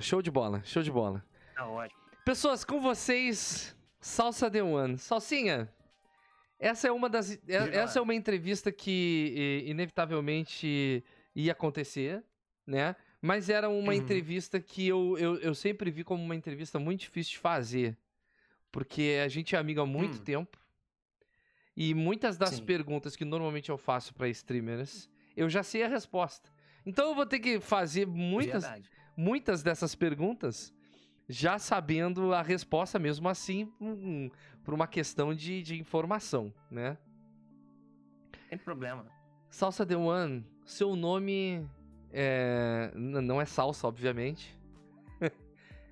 Show de bola, show de bola. Tá ótimo. Pessoas, com vocês, Salsa The One. Salsinha, essa é uma das. é- Essa é uma entrevista que inevitavelmente ia acontecer, né? Mas era uma Uhum. entrevista que eu, eu, eu sempre vi como uma entrevista muito difícil de fazer. Porque a gente é amigo há muito Hum. tempo. E muitas das Sim. perguntas que normalmente eu faço para streamers, eu já sei a resposta. Então eu vou ter que fazer muitas, Verdade. Muitas dessas perguntas já sabendo a resposta mesmo assim hum, por uma questão de, de informação, né? Sem problema. Salsa The One, seu nome é, não é salsa, obviamente.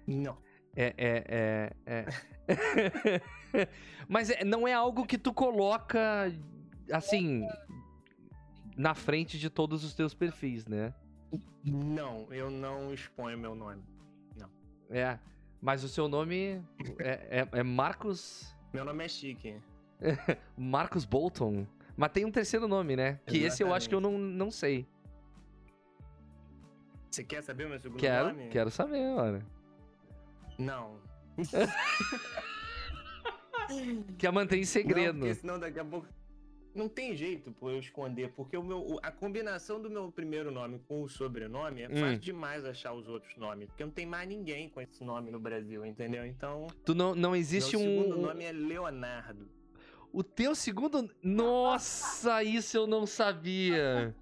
Não. É, é, é, é. Mas é- não é algo que tu coloca assim na frente de todos os teus perfis, né? Não, eu não exponho meu nome. É. Mas o seu nome é, é- é Marcos. Meu nome é Chique. Marcos Bolton. Mas tem um terceiro nome, né? Que esse eu acho que eu não, não sei. Você quer saber o meu segundo Quero, nome? quero saber, olha. Não. Quer manter em segredo. Não, porque senão daqui a pouco. Não tem jeito pô, eu esconder, porque o meu, o- a combinação do meu primeiro nome com o sobrenome é Hum. fácil demais achar os outros nomes. Porque não tem mais ninguém com esse nome no Brasil, entendeu? Então, Tu não, não existe meu um. segundo nome é Leonardo. O teu segundo. Nossa, isso eu não sabia.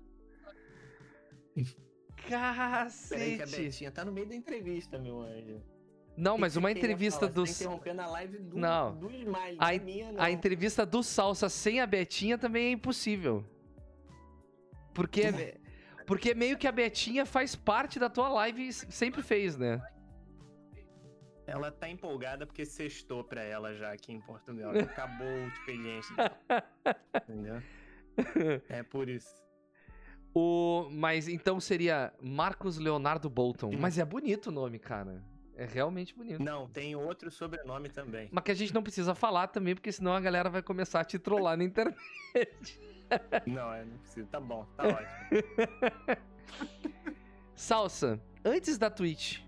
Peraí que a Cacete. Betinha tá no meio da entrevista, meu anjo. Não, mas uma queria entrevista falar? do. Você tá interrompendo a live do, Não. do Smile, A minha, não. A entrevista do Salsa sem a Betinha também é impossível. Porque. Porque meio que a Betinha faz parte da tua live e sempre fez, né? Ela tá empolgada porque sextou pra ela já aqui em Portugal. Acabou o expediente. dela. Entendeu? É por isso. O... Mas então seria Marcos Leonardo Bolton. Mas é bonito o nome, cara. É realmente bonito. Não, tem outro sobrenome também. Mas que a gente não precisa falar também, porque senão a galera vai começar a te trollar na internet. Não, eu não preciso. Tá bom, tá ótimo. Salsa, antes da Twitch,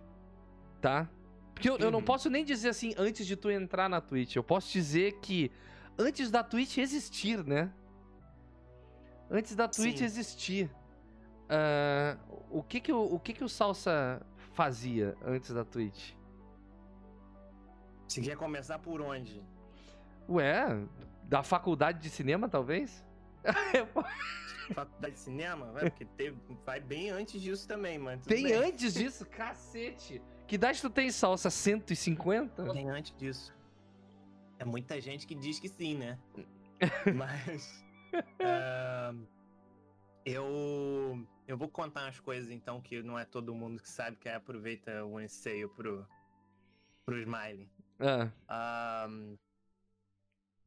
tá? Porque eu, eu não Uhum. posso nem dizer assim antes de tu entrar na Twitch. Eu posso dizer que antes da Twitch existir, né? Antes da Twitch Sim. existir. ah, o que que o, o que que o Salsa fazia antes da Twitch? Você quer começar por onde? Ué, da faculdade de cinema, talvez? Faculdade de cinema? Vai, porque teve, vai bem antes disso também, mas. tudo Bem antes disso, cacete. Que idade tu tem, Salsa? 150? Bem antes disso. É muita gente que diz que sim, né? Mas. ah, eu. Eu vou contar umas coisas então que não é todo mundo que sabe, que aproveita o enseio pro, pro Smiley. Ah, Ah,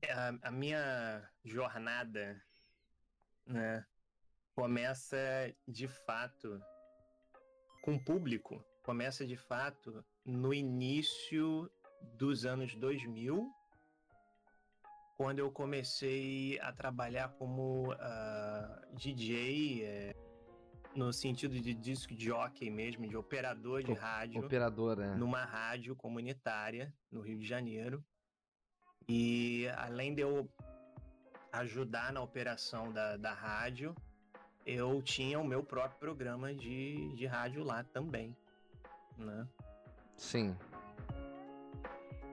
a, a minha jornada, né, começa de fato com o público, começa de fato no início dos anos 2000, quando eu comecei a trabalhar como ah, DJ, eh, no sentido de disc jockey mesmo, de operador de O- rádio operador, né? numa rádio comunitária no Rio de Janeiro. E além de eu ajudar na operação da, da rádio, eu tinha o meu próprio programa de, de rádio lá também. Né? Sim.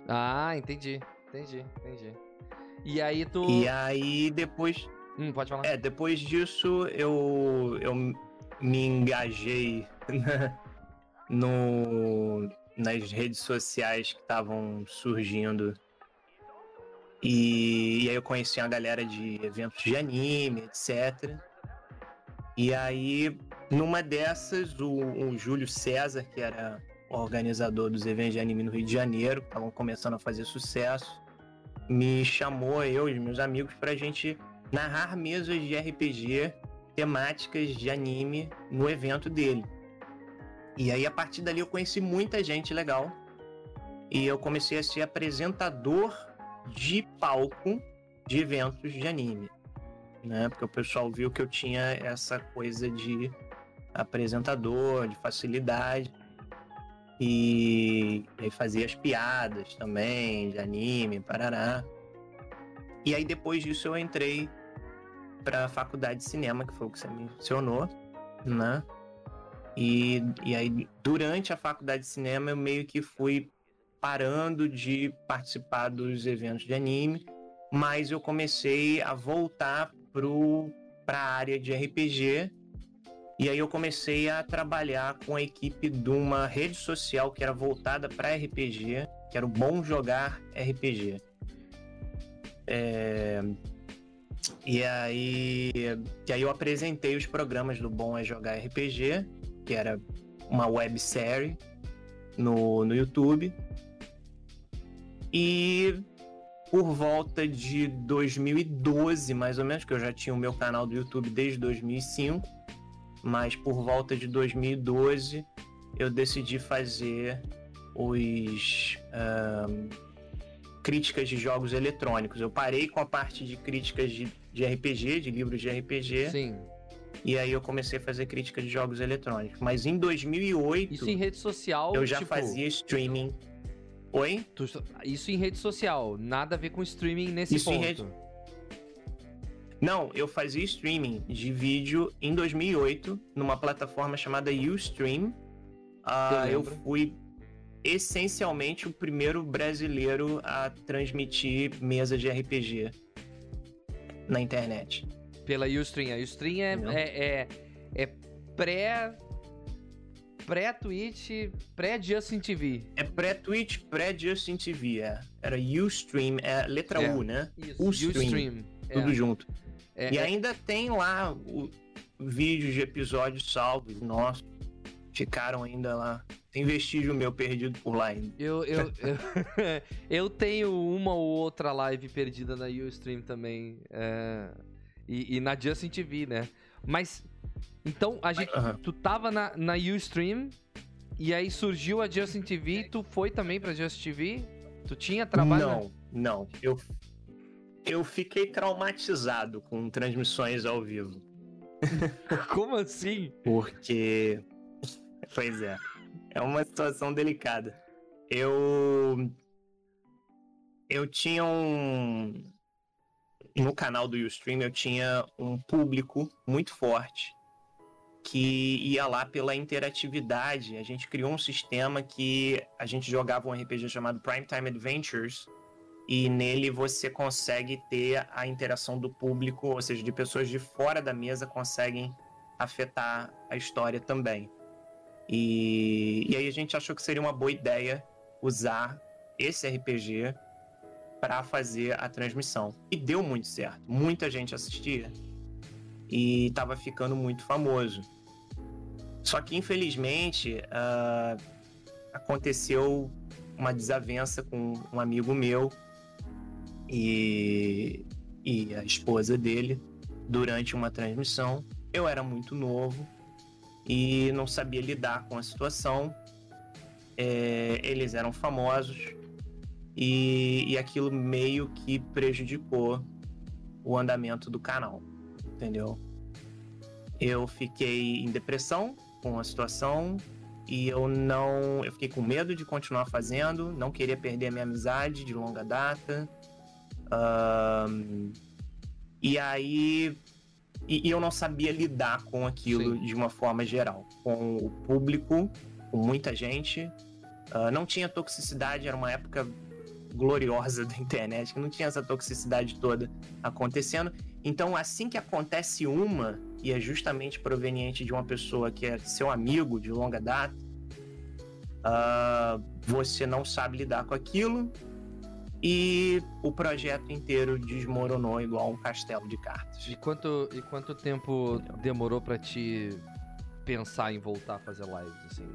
Ah, entendi. Entendi, entendi. E aí tu. E aí depois. Hum, pode falar. É, depois disso eu, eu me engajei no, nas redes sociais que estavam surgindo. E, e aí eu conheci uma galera de eventos de anime, etc. E aí, numa dessas, o, o Júlio César, que era organizador dos eventos de anime no Rio de Janeiro, que estavam começando a fazer sucesso, me chamou, eu e meus amigos, pra gente narrar mesas de RPG temáticas de anime no evento dele. E aí, a partir dali, eu conheci muita gente legal. E eu comecei a ser apresentador de palco de eventos de anime. Né? Porque o pessoal viu que eu tinha essa coisa de apresentador, de facilidade. E, e fazia as piadas também, de anime, parará. E aí depois disso eu entrei para a faculdade de cinema, que foi o que você mencionou, né? E, e aí, durante a faculdade de cinema, eu meio que fui parando de participar dos eventos de anime, mas eu comecei a voltar para a área de RPG. E aí eu comecei a trabalhar com a equipe de uma rede social que era voltada para RPG, que era o Bom Jogar RPG. É... E aí, e aí eu apresentei os programas do Bom é Jogar RPG, que era uma websérie no, no YouTube. E por volta de 2012, mais ou menos, que eu já tinha o meu canal do YouTube desde 2005, mas por volta de 2012 eu decidi fazer os críticas de jogos eletrônicos. Eu parei com a parte de críticas de, de RPG, de livros de RPG. Sim. E aí eu comecei a fazer crítica de jogos eletrônicos. Mas em 2008... Isso em rede social, Eu já tipo... fazia streaming Oi? Isso em rede social, nada a ver com streaming nesse isso ponto. Em rede... Não, eu fazia streaming de vídeo em 2008 numa plataforma chamada Ustream. Uh, eu, eu fui essencialmente o primeiro brasileiro a transmitir mesa de RPG na internet. Pela Ustream. A Ustream é, é, é, é pré pré-Twitch, pré-Justin TV. É pré-Twitch, pré-Justin TV, é. Era Ustream, é letra é. U, né? Isso, Ustream. Ustream. Tudo é. junto. É, e ainda tem lá o vídeos de episódios salvos, nossos, ficaram ainda lá. Tem vestígio meu perdido por lá ainda. Eu, eu, eu, eu, tenho uma ou outra live perdida na Ustream também. É, e, e, na Justin TV, né? Mas então, a gente, uhum. tu tava na, na Ustream e aí surgiu a Justin TV, tu foi também pra Justin TV? Tu tinha trabalho? Não, não. Eu, eu fiquei traumatizado com transmissões ao vivo. Como assim? Porque. Pois é. É uma situação delicada. Eu. Eu tinha um. No canal do Ustream, eu tinha um público muito forte que ia lá pela interatividade. A gente criou um sistema que a gente jogava um RPG chamado Primetime Adventures e nele você consegue ter a interação do público, ou seja, de pessoas de fora da mesa conseguem afetar a história também. E, e aí a gente achou que seria uma boa ideia usar esse RPG para fazer a transmissão. E deu muito certo. Muita gente assistia e estava ficando muito famoso. Só que, infelizmente, uh, aconteceu uma desavença com um amigo meu e, e a esposa dele durante uma transmissão. Eu era muito novo e não sabia lidar com a situação. É, eles eram famosos e, e aquilo meio que prejudicou o andamento do canal, entendeu? Eu fiquei em depressão com a situação e eu não. Eu fiquei com medo de continuar fazendo, não queria perder a minha amizade de longa data. Um, e aí. E, e, eu não sabia lidar com aquilo Sim. de uma forma geral. Com o público, com muita gente. Uh, não tinha toxicidade, era uma época gloriosa da internet, que não tinha essa toxicidade toda acontecendo. Então, assim que acontece uma, e é justamente proveniente de uma pessoa que é seu amigo de longa data, uh, você não sabe lidar com aquilo e o projeto inteiro desmoronou igual um castelo de cartas. E quanto, e quanto tempo demorou para te pensar em voltar a fazer lives, assim?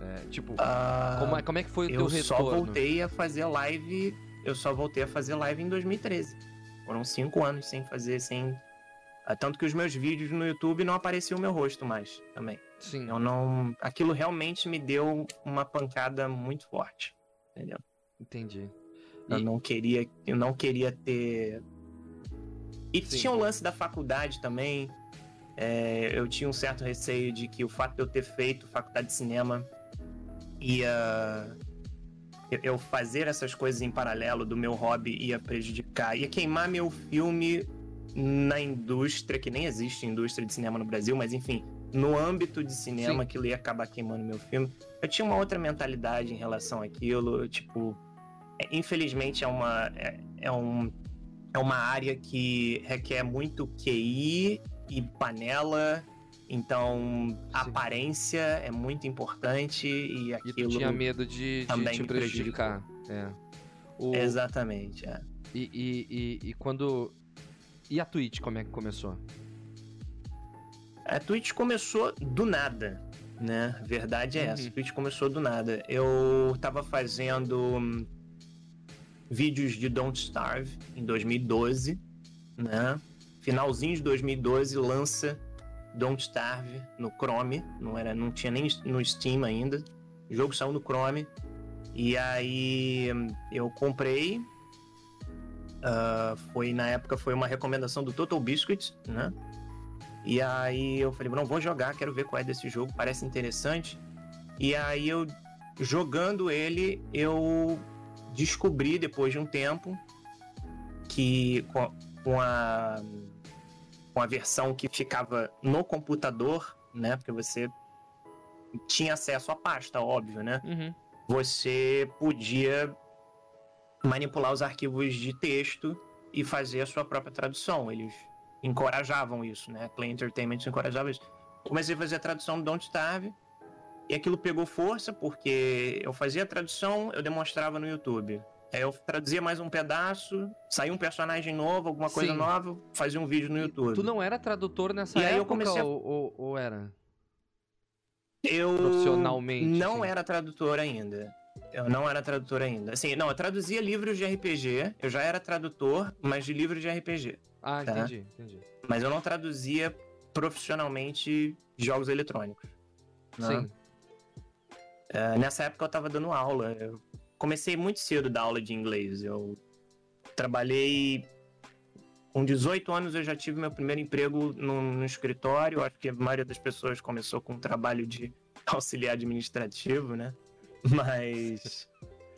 É, tipo, uh, como, é, como é que foi o teu retorno? Eu só voltei a fazer live, eu só voltei a fazer live em 2013. Foram cinco anos sem fazer, sem. Ah, tanto que os meus vídeos no YouTube não apareciam o meu rosto mais também. Sim. Eu não. Aquilo realmente me deu uma pancada muito forte. Entendeu? Entendi. Eu não queria. Eu não queria ter. E Sim. tinha o lance da faculdade também. É, eu tinha um certo receio de que o fato de eu ter feito faculdade de cinema ia eu fazer essas coisas em paralelo do meu hobby ia prejudicar, ia queimar meu filme na indústria, que nem existe indústria de cinema no Brasil, mas enfim, no âmbito de cinema, Sim. aquilo ia acabar queimando meu filme. Eu tinha uma outra mentalidade em relação àquilo, tipo, infelizmente é uma, é, é, um, é uma área que requer muito QI e panela então, a aparência é muito importante e aquilo. E tinha medo de, de te prejudicar. É. O... Exatamente, é. E, e, e, e, quando. E a Twitch, como é que começou? A Twitch começou do nada, né? Verdade é uhum. essa. A Twitch começou do nada. Eu tava fazendo vídeos de Don't Starve em 2012, né? Finalzinho de 2012 lança Don't Starve no Chrome, não era, não tinha nem no Steam ainda. O jogo saiu no Chrome. E aí eu comprei. Uh, foi na época foi uma recomendação do Total Biscuit, né? E aí eu falei, não, vou jogar, quero ver qual é desse jogo, parece interessante. E aí eu jogando ele, eu descobri depois de um tempo que com a com a versão que ficava no computador, né? Porque você tinha acesso à pasta, óbvio, né? Uhum. Você podia manipular os arquivos de texto e fazer a sua própria tradução. Eles encorajavam isso, né? Play Entertainment encorajava isso. Comecei a fazer a tradução do Don't Starve e aquilo pegou força porque eu fazia a tradução, eu demonstrava no YouTube. Aí eu traduzia mais um pedaço, saía um personagem novo, alguma coisa Sim. nova, fazia um vídeo no YouTube. Tu não era tradutor nessa e época aí eu comecei a... ou, ou, ou era? Eu profissionalmente não assim. era tradutor ainda. Eu não era tradutor ainda. Assim, não, eu traduzia livros de RPG. Eu já era tradutor, mas de livros de RPG. Ah, tá? entendi, entendi. Mas eu não traduzia profissionalmente jogos eletrônicos. Né? Sim. Uh, nessa época eu tava dando aula. Eu comecei muito cedo da aula de inglês. Eu trabalhei com 18 anos eu já tive meu primeiro emprego no, no escritório. Acho que a maioria das pessoas começou com um trabalho de auxiliar administrativo, né? Mas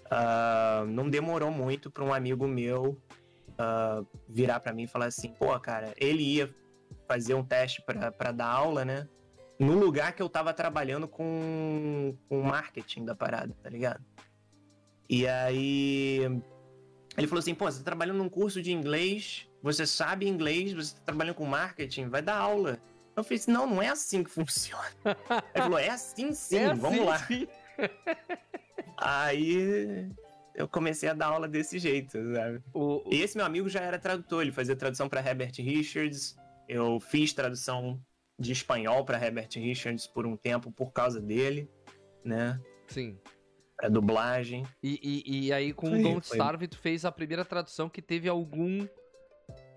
uh, não demorou muito para um amigo meu uh, virar para mim e falar assim: pô, cara, ele ia fazer um teste para dar aula, né? No lugar que eu tava trabalhando com, com marketing da parada, tá ligado? E aí ele falou assim: pô, você tá trabalhando num curso de inglês, você sabe inglês, você tá trabalhando com marketing, vai dar aula. Eu falei assim: não, não é assim que funciona. Ele falou: é assim sim, é vamos assim, lá. Sim. Aí eu comecei a dar aula desse jeito, sabe? O, o... E esse meu amigo já era tradutor, ele fazia tradução para Herbert Richards. Eu fiz tradução de espanhol para Herbert Richards por um tempo por causa dele, né? Sim a dublagem. E, e, e aí com o Don't foi. Starve tu fez a primeira tradução que teve algum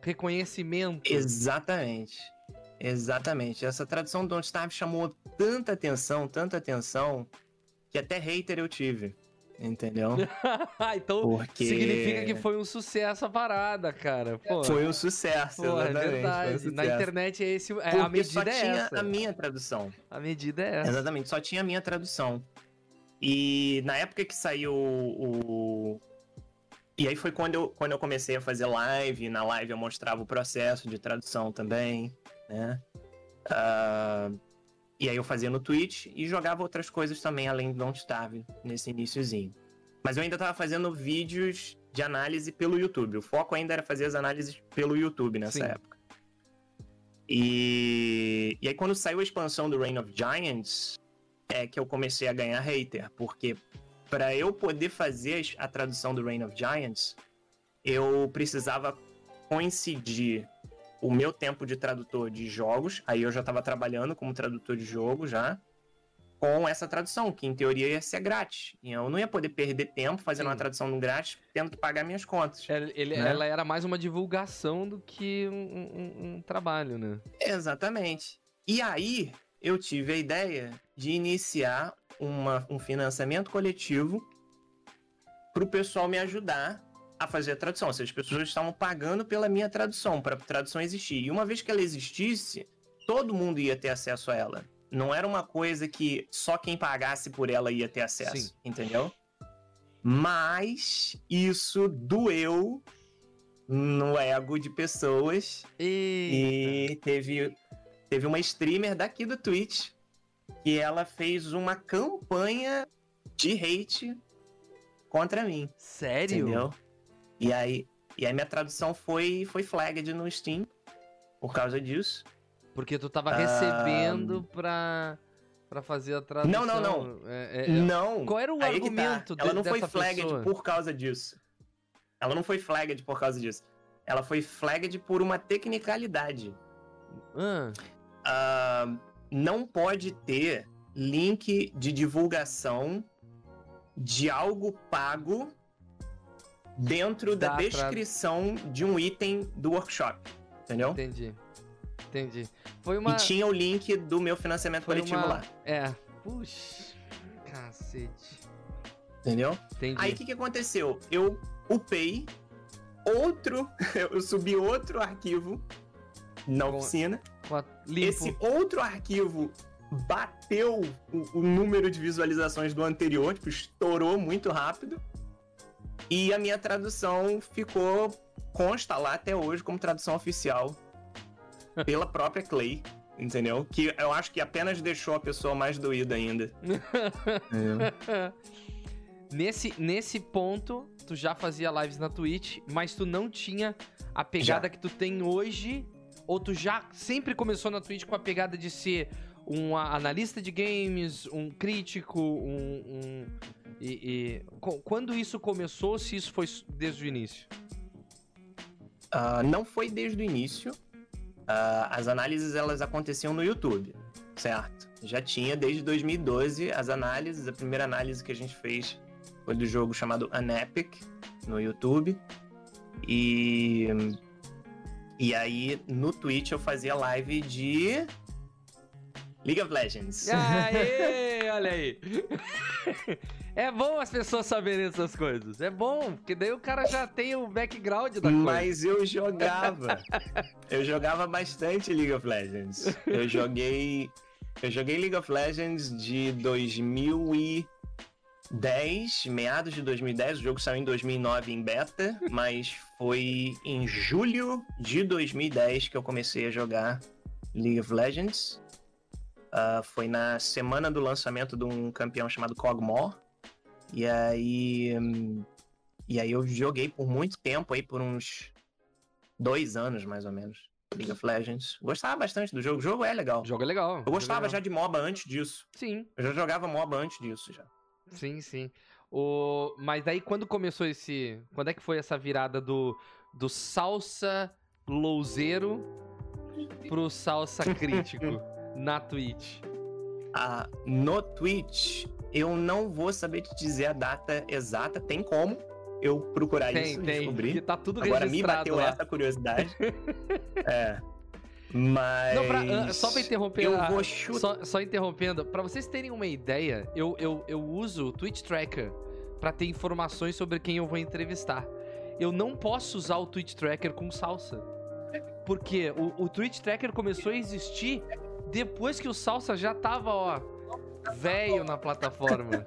reconhecimento. Exatamente. Exatamente. Essa tradução do Don't Starve chamou tanta atenção, tanta atenção, que até hater eu tive. Entendeu? então Porque... significa que foi um sucesso a parada, cara. Pô. Foi um sucesso, Pô, é verdade. Um sucesso. Na internet é esse, é, a medida só é tinha essa. a minha tradução. A medida é essa. Exatamente, só tinha a minha tradução. E na época que saiu o. E aí foi quando eu, quando eu comecei a fazer live. Na live eu mostrava o processo de tradução também, né? Uh... E aí eu fazia no Twitch e jogava outras coisas também, além do Don't Starve, nesse iníciozinho. Mas eu ainda tava fazendo vídeos de análise pelo YouTube. O foco ainda era fazer as análises pelo YouTube nessa Sim. época. E... e aí quando saiu a expansão do Reign of Giants, é que eu comecei a ganhar hater, porque para eu poder fazer a tradução do Reign of Giants, eu precisava coincidir o meu tempo de tradutor de jogos, aí eu já estava trabalhando como tradutor de jogo já, com essa tradução, que em teoria ia ser grátis. E eu não ia poder perder tempo fazendo Sim. uma tradução no grátis, tendo que pagar minhas contas. Ele, né? Ela era mais uma divulgação do que um, um, um trabalho, né? Exatamente. E aí, eu tive a ideia de iniciar uma, um financiamento coletivo para o pessoal me ajudar a fazer a tradução. Ou seja, as pessoas estavam pagando pela minha tradução, para a tradução existir. E uma vez que ela existisse, todo mundo ia ter acesso a ela. Não era uma coisa que só quem pagasse por ela ia ter acesso, Sim. entendeu? Mas isso doeu no ego de pessoas. Eita. E teve, teve uma streamer daqui do Twitch que ela fez uma campanha de hate contra mim. Sério? Entendeu? E aí, e aí minha tradução foi, foi flagged no Steam por causa disso. Porque tu tava recebendo pra, pra fazer a tradução. Não, não, não. É, é, é não. Qual era o aí tá. argumento tá. Ela não foi flagged pessoa? por causa disso. Ela não foi flagged por causa disso. Ela foi flagged por uma tecnicalidade. Ah. Uh, não pode ter link de divulgação de algo pago dentro Dá da descrição pra... de um item do workshop. Entendeu? Entendi. Entendi. Foi uma... E tinha o link do meu financiamento Foi coletivo uma... lá. É. Puxa. Cacete. Entendeu? Entendi. Aí o que, que aconteceu? Eu upei outro. eu subi outro arquivo na Com... oficina. Esse outro arquivo bateu o, o, número de visualizações do anterior, tipo, estourou muito rápido. E a minha tradução ficou consta lá até hoje como tradução oficial pela própria Clay, entendeu? Que eu acho que apenas deixou a pessoa mais doída ainda. é. Nesse, nesse ponto, tu já fazia lives na Twitch, mas tu não tinha a pegada já. que tu tem hoje, ou tu já sempre começou na Twitch com a pegada de ser um analista de games, um crítico, um. E, e, quando isso começou, se isso foi desde o início? Uh, não foi desde o início. Uh, as análises elas aconteciam no YouTube, certo? Já tinha desde 2012 as análises. A primeira análise que a gente fez foi do jogo chamado Unepic no YouTube. E e aí no Twitch eu fazia live de League of Legends. Aê, olha aí. É bom as pessoas saberem essas coisas. É bom, porque daí o cara já tem o background da coisa. Mas eu jogava. eu jogava bastante League of Legends. Eu joguei. Eu joguei League of Legends de 2010, meados de 2010. O jogo saiu em 2009 em beta, mas foi em julho de 2010 que eu comecei a jogar League of Legends. Uh, foi na semana do lançamento de um campeão chamado Cogmore. E aí. E aí eu joguei por muito tempo aí, por uns dois anos mais ou menos. League of Legends. Gostava bastante do jogo. O jogo é legal. O jogo é legal. Eu gostava legal. já de MOBA antes disso. Sim. Eu já jogava MOBA antes disso já. Sim, sim. O... Mas daí quando começou esse. Quando é que foi essa virada do, do salsa louzeiro pro salsa crítico na Twitch? Ah, no Twitch, eu não vou saber te dizer a data exata. Tem como eu procurar tem, isso e descobrir. Tá tudo Agora me bateu lá. essa curiosidade. é. Mas. Não, pra, uh, só pra interromper. Eu vou chutar. Só, só, interrompendo, pra vocês terem uma ideia, eu, eu, eu uso o Twitch Tracker pra ter informações sobre quem eu vou entrevistar. Eu não posso usar o Twitch Tracker com salsa. Porque o, o Twitch Tracker começou a existir depois que o salsa já tava, ó, velho na plataforma.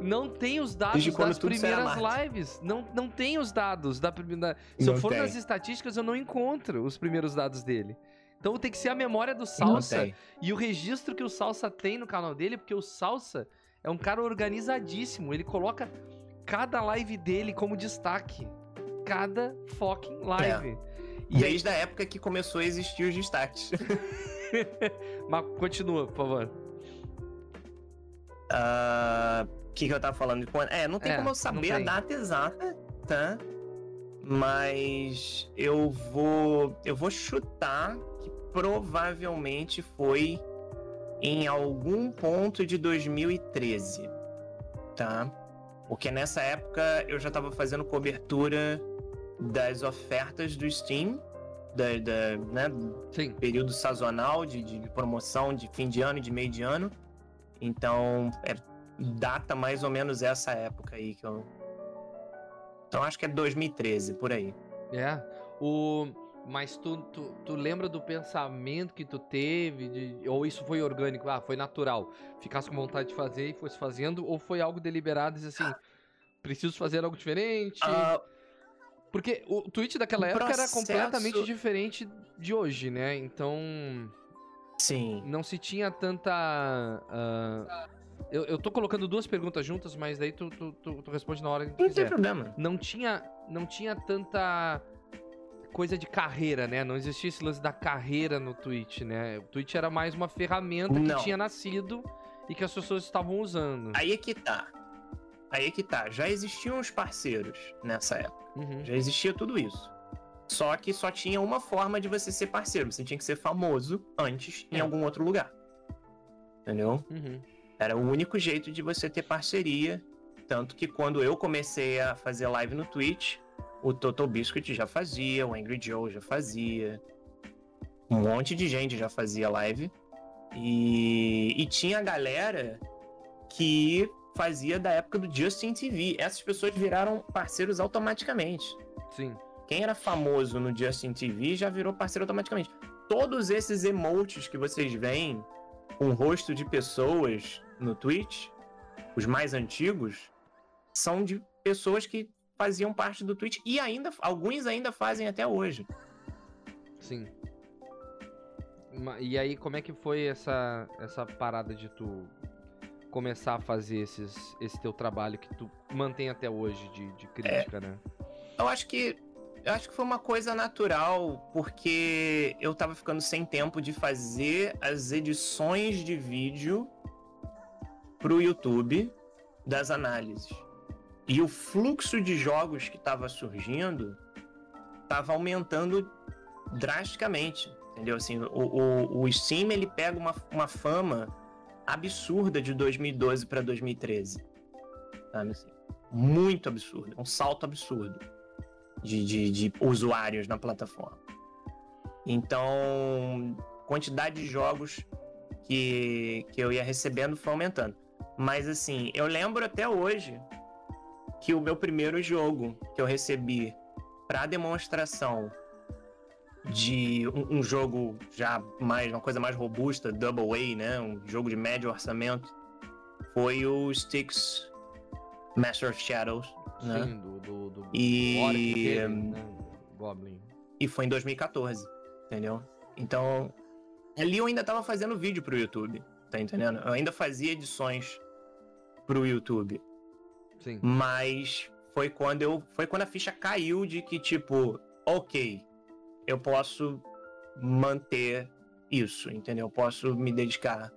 Não tem os dados das primeiras lives. Não, não tem os dados da primeira. Se não eu for tem. nas estatísticas, eu não encontro os primeiros dados dele. Então tem que ser a memória do Salsa e o registro que o Salsa tem no canal dele, porque o Salsa é um cara organizadíssimo. Ele coloca cada live dele como destaque. Cada fucking live. É. E Desde aí... a época que começou a existir os destaques. Mas continua, por favor. O uh, ah, que, que eu tava falando? É, não tem é, como eu saber a data exata, tá? Mas eu vou. Eu vou chutar que provavelmente foi em algum ponto de 2013, tá? Porque nessa época eu já tava fazendo cobertura das ofertas do Steam da, da né, Sim. período sazonal de, de, promoção de fim de ano e de meio de ano. Então, é, data mais ou menos essa época aí que eu. Então acho que é 2013, por aí. É. O... Mas tu, tu, tu, lembra do pensamento que tu teve? De, ou isso foi orgânico? Ah, foi natural. Ficasse com vontade de fazer e fosse fazendo? Ou foi algo deliberado e assim, preciso fazer algo diferente? Uh, Porque o Twitch daquela época processo... era completamente diferente de hoje, né? Então. Sim. Não se tinha tanta. Uh, eu, eu tô colocando duas perguntas juntas, mas daí tu, tu, tu, tu responde na hora que Não quiser. tem problema. Não tinha, não tinha tanta coisa de carreira, né? Não existia esse lance da carreira no Twitch, né? O Twitch era mais uma ferramenta não. que tinha nascido e que as pessoas estavam usando. Aí é que tá. Aí é que tá. Já existiam os parceiros nessa época. Uhum. Já existia tudo isso. Só que só tinha uma forma de você ser parceiro. Você tinha que ser famoso antes é. em algum outro lugar. Entendeu? Uhum. Era o único jeito de você ter parceria. Tanto que quando eu comecei a fazer live no Twitch, o Total Biscuit já fazia, o Angry Joe já fazia. Um monte de gente já fazia live. E, e tinha galera que fazia da época do Justin TV. Essas pessoas viraram parceiros automaticamente. Sim. Quem era famoso no Justin TV já virou parceiro automaticamente. Todos esses emotes que vocês veem com o rosto de pessoas no Twitch, os mais antigos, são de pessoas que faziam parte do Twitch e ainda alguns ainda fazem até hoje. Sim. E aí, como é que foi essa, essa parada de tu começar a fazer esses, esse teu trabalho que tu mantém até hoje de, de crítica, é, né? Eu acho que eu acho que foi uma coisa natural, porque eu tava ficando sem tempo de fazer as edições de vídeo pro YouTube das análises. E o fluxo de jogos que estava surgindo estava aumentando drasticamente, entendeu? Assim, o, o, o Steam ele pega uma, uma fama absurda de 2012 para 2013, sabe? Assim, muito absurdo, um salto absurdo de, de, de usuários na plataforma. Então, quantidade de jogos que, que eu ia recebendo foi aumentando. Mas assim, eu lembro até hoje que o meu primeiro jogo que eu recebi para demonstração de um, um, jogo já mais uma coisa mais robusta, Double A, né, um jogo de médio orçamento, foi o Styx Master of Shadows, né? Sim, do, do, do e né? Goblin. E foi em 2014, entendeu? Então, ali eu ainda tava fazendo vídeo pro YouTube, tá entendendo? Eu ainda fazia edições pro YouTube. Sim. Mas foi quando eu. Foi quando a ficha caiu de que, tipo, ok, eu posso manter isso, entendeu? Eu posso me dedicar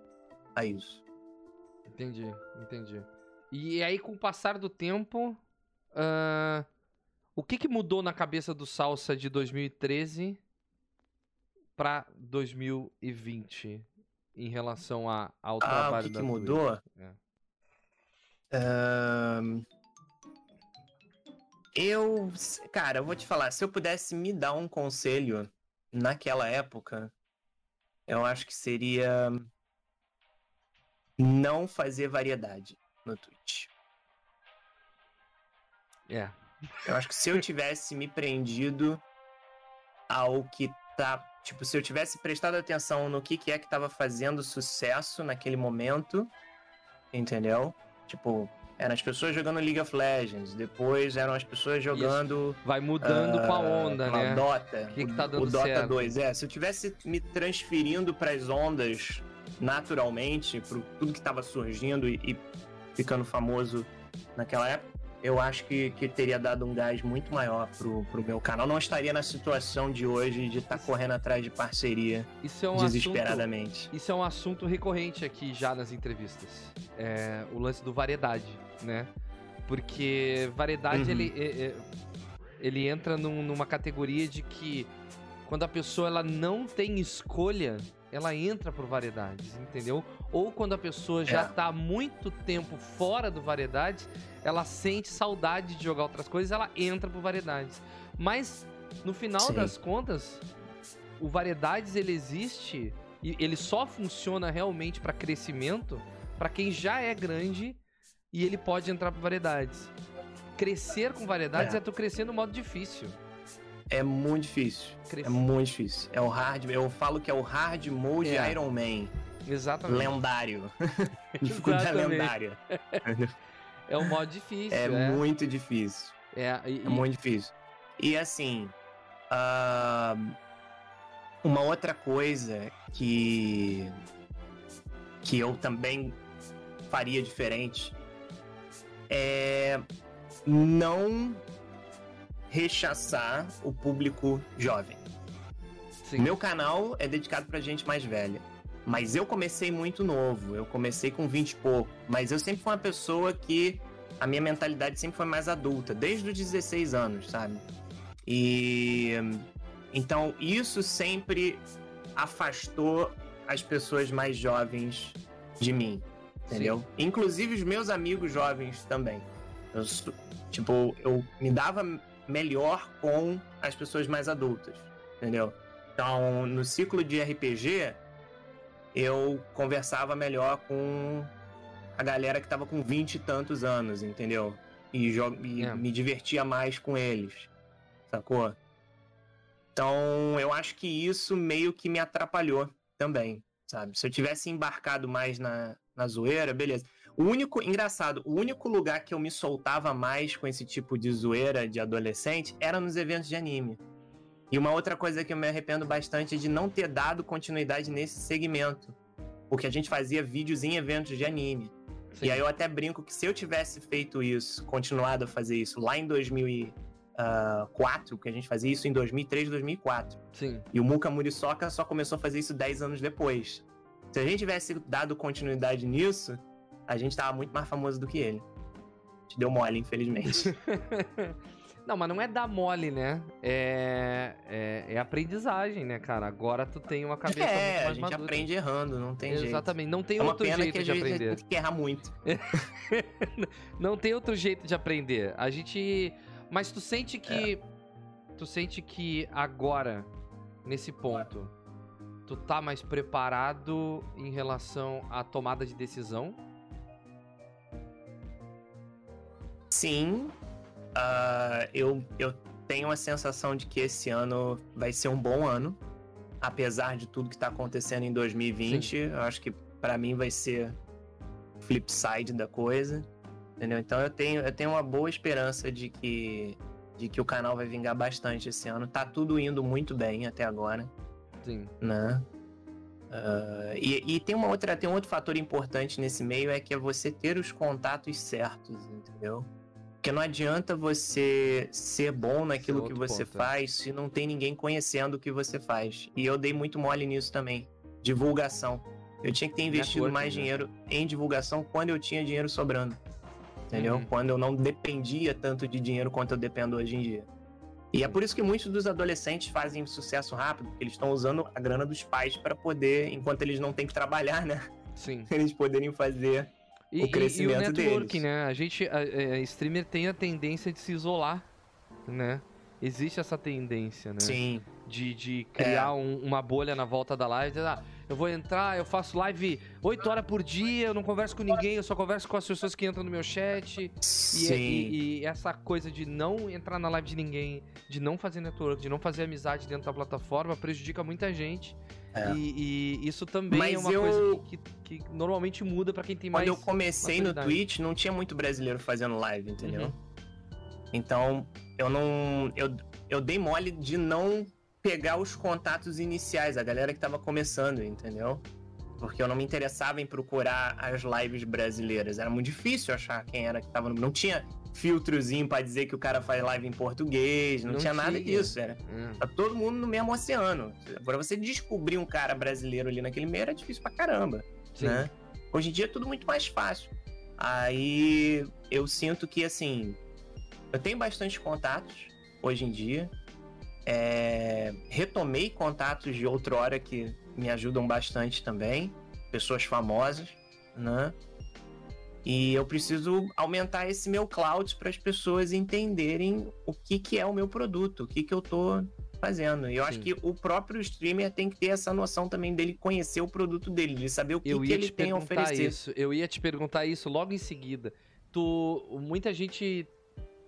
a isso. Entendi, entendi. E aí, com o passar do tempo, uh, o que, que mudou na cabeça do Salsa de 2013 para 2020 em relação a, ao ah, trabalho o que da que mudou? É. Eu, cara, eu vou te falar, se eu pudesse me dar um conselho naquela época, eu acho que seria não fazer variedade no Twitch. É. Eu acho que se eu tivesse me prendido ao que tá, tipo, se eu tivesse prestado atenção no que que é que tava fazendo sucesso naquele momento, entendeu? Tipo, eram as pessoas jogando League of Legends, depois eram as pessoas jogando. Isso. Vai mudando uh, com a ah, onda, com né? A Dota. O que, que tá dando o Dota certo? 2. É, se eu tivesse me transferindo para as ondas naturalmente, para tudo que estava surgindo e, e, ficando famoso naquela época, eu acho que, que teria dado um gás muito maior pro, pro meu canal. Não estaria na situação de hoje de estar tá correndo atrás de parceria isso é um desesperadamente. Assunto, isso é um assunto recorrente aqui já nas entrevistas. É, o lance do variedade, né? Porque variedade uhum. ele, é, é, ele entra num, numa categoria de que quando a pessoa ela não tem escolha, ela entra por variedades, entendeu? Ou quando a pessoa já é. tá muito tempo fora do variedades, ela sente saudade de jogar outras coisas, ela entra por variedades. Mas no final Sim. das contas, o variedades ele existe e ele só funciona realmente para crescimento para quem já é grande e ele pode entrar por variedades. Crescer com variedades é, é tu crescer no modo difícil. É muito difícil. Crescer. É muito difícil. É o hard. Eu falo que é o hard mode é. Iron Man. Exatamente. Lendário. Dificuldade lendária. é um modo difícil. É, é. muito difícil. É, e, é muito difícil. E assim. Uh, uma outra coisa que. que eu também faria diferente é não rechaçar o público jovem. Sim. Meu canal é dedicado pra gente mais velha. Mas eu comecei muito novo, eu comecei com 20 e pouco. Mas eu sempre fui uma pessoa que a minha mentalidade sempre foi mais adulta, desde os 16 anos, sabe? E então isso sempre afastou as pessoas mais jovens de mim, entendeu? Sim. Inclusive os meus amigos jovens também. Eu, tipo, eu me dava melhor com as pessoas mais adultas, entendeu? Então, no ciclo de RPG, eu conversava melhor com a galera que tava com 20 e tantos anos, entendeu? E, e é. me divertia mais com eles, sacou? Então, eu acho que isso meio que me atrapalhou também, sabe? Se eu tivesse embarcado mais na, na zoeira, beleza. O único, engraçado, o único lugar que eu me soltava mais com esse tipo de zoeira de adolescente era nos eventos de anime. E uma outra coisa que eu me arrependo bastante é de não ter dado continuidade nesse segmento. Porque a gente fazia vídeos em eventos de anime. Sim. E aí eu até brinco que se eu tivesse feito isso, continuado a fazer isso lá em 2004, que a gente fazia isso em 2003, 2004. Sim. E o Muka Muriçoka só começou a fazer isso 10 anos depois. Se a gente tivesse dado continuidade nisso, a gente tava muito mais famoso do que ele. Te deu mole, infelizmente. Não, mas não é dar mole, né? É, é, é, aprendizagem, né, cara? Agora tu tem uma cabeça é, muito mais a gente madura. aprende errando, não tem Exatamente. jeito. Exatamente, não tem é outro jeito que de aprender. A gente tem que errar muito. não tem outro jeito de aprender. A gente... Mas tu sente que... É. Tu sente que agora, nesse ponto, tu tá mais preparado em relação à tomada de decisão? Sim, Uh, eu, eu tenho a sensação de que esse ano vai ser um bom ano, apesar de tudo que está acontecendo em 2020. Sim. Eu acho que para mim vai ser flip side da coisa, entendeu? Então eu tenho, eu tenho uma boa esperança de que, de que o canal vai vingar bastante esse ano. Tá tudo indo muito bem até agora. Sim. Né? Uh, e, e, tem uma outra, tem um outro fator importante nesse meio é que é você ter os contatos certos, entendeu? Porque não adianta você ser bom naquilo é que você ponto, é. faz se não tem ninguém conhecendo o que você faz. E eu dei muito mole nisso também. Divulgação. Eu tinha que ter investido mais né? dinheiro em divulgação quando eu tinha dinheiro sobrando. Entendeu? Uhum. Quando eu não dependia tanto de dinheiro quanto eu dependo hoje em dia. E é por isso que muitos dos adolescentes fazem sucesso rápido, porque eles estão usando a grana dos pais para poder, enquanto eles não têm que trabalhar, né? Sim. Eles poderem fazer e, o crescimento e, e o networking, deles. né? A gente, a, a, é, streamer tem a tendência de se isolar, né? Existe essa tendência, né? Sim. De, de criar é. um, uma bolha na volta da live. Ah, eu vou entrar, eu faço live 8 horas por dia, eu não converso com ninguém, eu só converso com as pessoas que entram no meu chat. Sim. E, e, e essa coisa de não entrar na live de ninguém, de não fazer network, de não fazer amizade dentro da plataforma, prejudica muita gente. É. E, e, isso também Mas é uma eu... coisa que, que, que, normalmente muda para quem tem Quando mais. Quando eu comecei no Twitch, não tinha muito brasileiro fazendo live, entendeu? Uhum. Então, eu não. Eu, eu dei mole de não pegar os contatos iniciais, a galera que tava começando, entendeu? Porque eu não me interessava em procurar as lives brasileiras. Era muito difícil achar quem era que tava no. Não tinha filtrozinho para dizer que o cara faz live em português, não, não tinha, tinha, nada disso, era. Hum. Tá todo mundo no mesmo oceano. Agora você descobrir um cara brasileiro ali naquele meio era difícil pra caramba, Sim. né? Hoje em dia é tudo muito mais fácil. Aí eu sinto que assim, eu tenho bastante contatos hoje em dia. É... retomei contatos de outrora que me ajudam bastante também, pessoas famosas, né? E eu preciso aumentar esse meu cloud para as pessoas entenderem o que, que é o meu produto, o que, que eu tô fazendo. E eu Sim. acho que o próprio streamer tem que ter essa noção também dele conhecer o produto dele, de saber o que, que ele tem a oferecer. Isso. Eu ia te perguntar isso logo em seguida. Tu, muita gente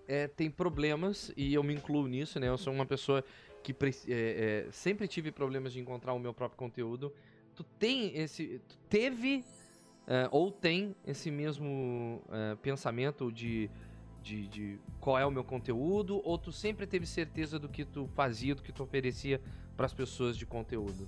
é, tem problemas, e eu me incluo nisso, né? Eu sou uma pessoa que é, é, sempre tive problemas de encontrar o meu próprio conteúdo. Tu tem esse. Tu teve é, ou tem esse mesmo é, pensamento de, de, de, qual é o meu conteúdo, ou tu sempre teve certeza do que tu fazia, do que tu oferecia para as pessoas de conteúdo?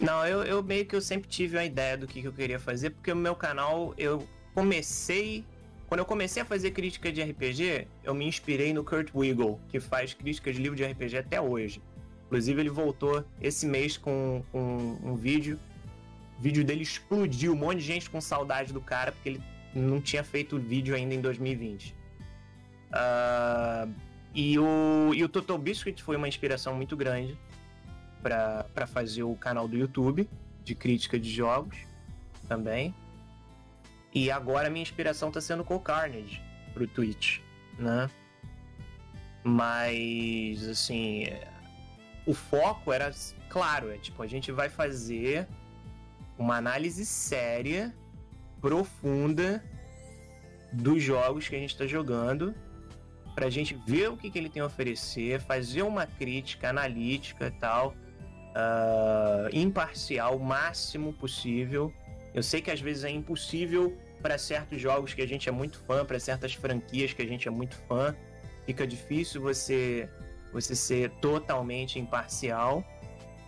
Não, eu, eu meio que eu sempre tive a ideia do que, que eu queria fazer, porque o meu canal, eu comecei. Quando eu comecei a fazer crítica de RPG, eu me inspirei no Kurt Wiggle, que faz críticas de livro de RPG até hoje. Inclusive, ele voltou esse mês com, com um vídeo. O vídeo dele explodiu, um monte de gente com saudade do cara, porque ele não tinha feito vídeo ainda em 2020. Uh, ah, e o, e o Total Biscuit foi uma inspiração muito grande para fazer o canal do YouTube de crítica de jogos também. E agora minha inspiração está sendo com o Carnage pro Twitch, né? Mas assim, o foco era claro, é tipo, a gente vai fazer uma análise séria, profunda dos jogos que a gente está jogando, para a gente ver o que, que ele tem a oferecer, fazer uma crítica analítica e tal, uh, imparcial o máximo possível. Eu sei que às vezes é impossível para certos jogos que a gente é muito fã, para certas franquias que a gente é muito fã, fica difícil você você ser totalmente imparcial,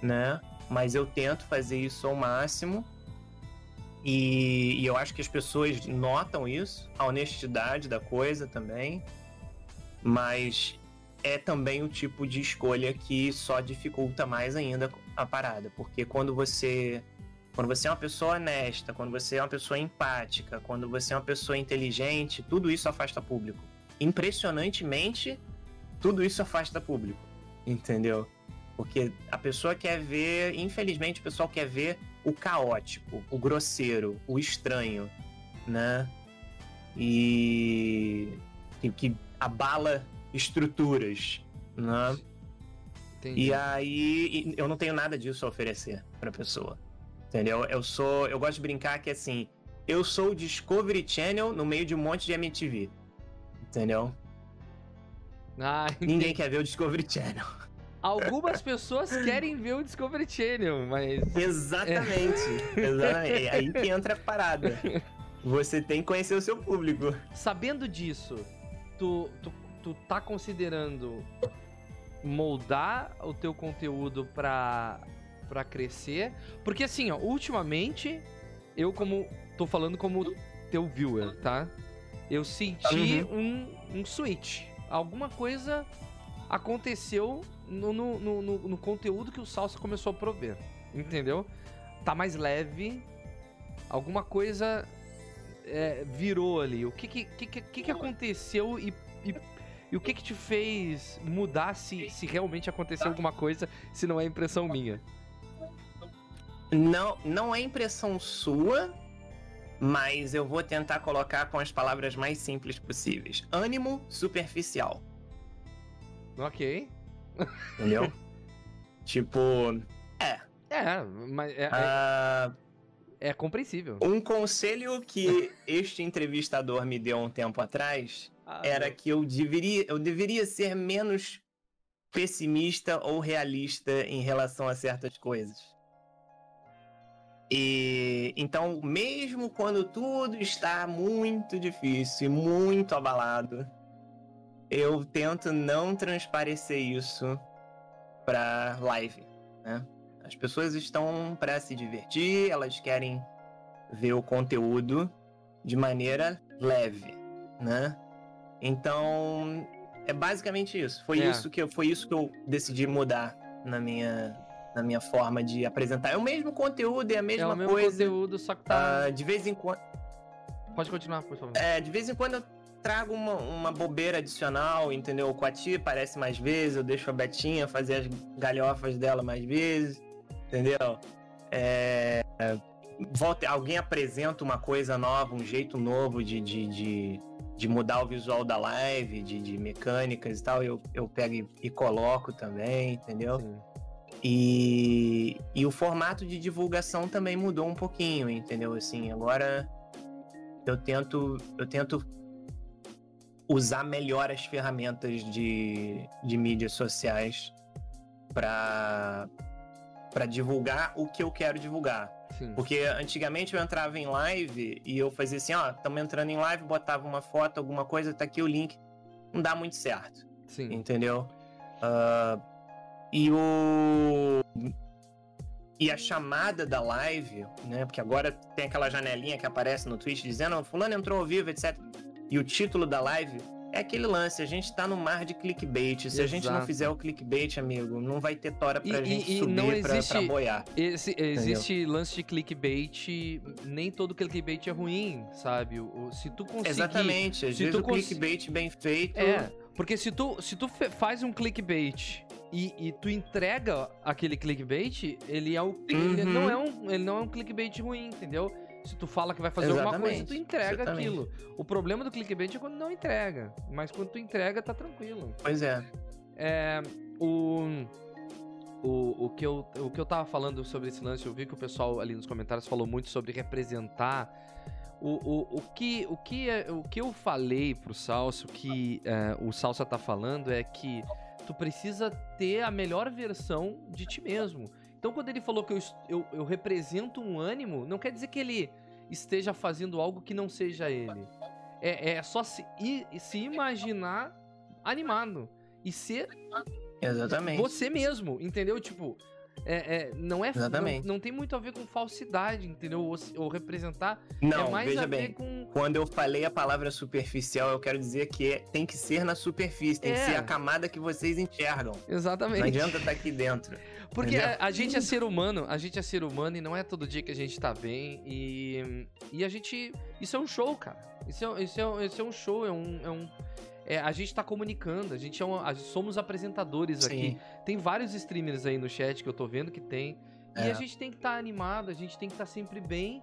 né? Mas eu tento fazer isso ao máximo. E, e, eu acho que as pessoas notam isso, a honestidade da coisa também. Mas é também o tipo de escolha que só dificulta mais ainda a parada, porque quando você quando você é uma pessoa honesta, quando você é uma pessoa empática, quando você é uma pessoa inteligente, tudo isso afasta público. Impressionantemente, tudo isso afasta público, entendeu? Porque a pessoa quer ver, infelizmente, o pessoal quer ver o caótico, o grosseiro, o estranho, né? E que, que abala estruturas, né? Entendi. E aí eu não tenho nada disso a oferecer para pessoa. Entendeu? Eu sou, eu gosto de brincar que assim, eu sou o Discovery Channel no meio de um monte de MTV. Entendeu? Ah, Ninguém quer ver o Discovery Channel. Algumas pessoas querem ver o Discovery Channel, mas. Exatamente. Exatamente. É aí que entra a parada. Você tem que conhecer o seu público. Sabendo disso, tu, tu tu tá considerando moldar o teu conteúdo pra, pra crescer? Porque assim, ó, ultimamente, eu como. tô falando como teu viewer, tá? Eu senti uhum. um, um switch. Alguma coisa aconteceu no, no, no, no, conteúdo que o Salsa começou a prover. Entendeu? Tá mais leve. Alguma coisa é, virou ali. O que que, que, que, que aconteceu e, e e o que que te fez mudar se, se realmente aconteceu alguma coisa, se não é impressão minha? Não, não é impressão sua, mas eu vou tentar colocar com as palavras mais simples possíveis. Ânimo superficial. Ok. Entendeu? tipo, é. É, mas é, uh, é, é compreensível. Um conselho que este entrevistador me deu um tempo atrás ah, era que eu deveria, eu deveria ser menos pessimista ou realista em relação a certas coisas. E então, mesmo quando tudo está muito difícil e muito abalado, eu tento não transparecer isso para live, né? As pessoas estão para se divertir, elas querem ver o conteúdo de maneira leve, né? Então, é basicamente isso. Foi é. isso que eu, foi isso que eu decidi mudar na minha na minha forma de apresentar. É o mesmo conteúdo, é a mesma é o mesmo coisa. conteúdo, só que tá uh, de vez em quando Pode continuar, por favor. É, de vez em quando eu trago uma, uma bobeira adicional, entendeu? Com a tia aparece mais vezes, eu deixo a Betinha fazer as galhofas dela mais vezes, entendeu? É, volta, alguém apresenta uma coisa nova, um jeito novo de, de, de de mudar o visual da live, de, de mecânicas e tal, eu, eu pego e, e coloco também, entendeu? Sim. E, e o formato de divulgação também mudou um pouquinho, entendeu? Assim, agora eu tento, eu tento usar melhor as ferramentas de, de mídias sociais para para divulgar o que eu quero divulgar. Sim. Porque antigamente eu entrava em live e eu fazia assim, ó, estamos entrando em live, botava uma foto, alguma coisa, tá aqui o link. Não dá muito certo. Sim. Entendeu? Uh, e o. E a chamada da live, né? Porque agora tem aquela janelinha que aparece no Twitch dizendo, fulano entrou ao vivo, etc. E o título da live é aquele lance, a gente tá no mar de clickbait. Se Exato. a gente não fizer o clickbait, amigo, não vai ter tora pra e, gente e, subir não existe, pra, pra boiar. Esse, existe lance de clickbait, nem todo clickbait é ruim, sabe? Se tu conseguir... Exatamente, às vezes o clickbait bem feito... É, porque se tu, se tu faz um clickbait e, e, tu entrega aquele clickbait, ele é o. Uhum. Ele, não é um, ele não é um clickbait ruim, entendeu? Se tu fala que vai fazer Exatamente. alguma coisa, tu entrega Exatamente. aquilo. O problema do clickbait é quando não entrega. Mas quando tu entrega, tá tranquilo. Pois é. É. O. O, o, que eu, o que eu tava falando sobre esse lance, eu vi que o pessoal ali nos comentários falou muito sobre representar. O, o, o, que, o, que, é, o que eu falei pro Salso, que é, o Salsa tá falando, é que tu precisa ter a melhor versão de ti mesmo. Então, quando ele falou que eu, eu, eu represento um ânimo, não quer dizer que ele esteja fazendo algo que não seja ele. É, é só se, se imaginar animado e ser Exatamente. você mesmo, entendeu? Tipo, é, é, não é Exatamente. Não, não, tem muito a ver com falsidade, entendeu? Ou, ou representar. Não, é mais veja bem. Com... Quando eu falei a palavra superficial, eu quero dizer que é, tem que ser na superfície, tem que ser é. a camada que vocês enxergam. Exatamente. Não adianta estar tá aqui dentro. Porque a, a, gente é ser humano, a gente é ser humano e não é todo dia que a gente tá bem. E, e a gente. Isso é um show, cara. Isso é, isso é, isso é um show, é um, é um é, a gente tá comunicando, a gente é uma, somos apresentadores Sim. aqui. Tem vários streamers aí no chat que eu tô vendo que tem. É. E a gente tem que estar tá animado, a gente tem que estar tá sempre bem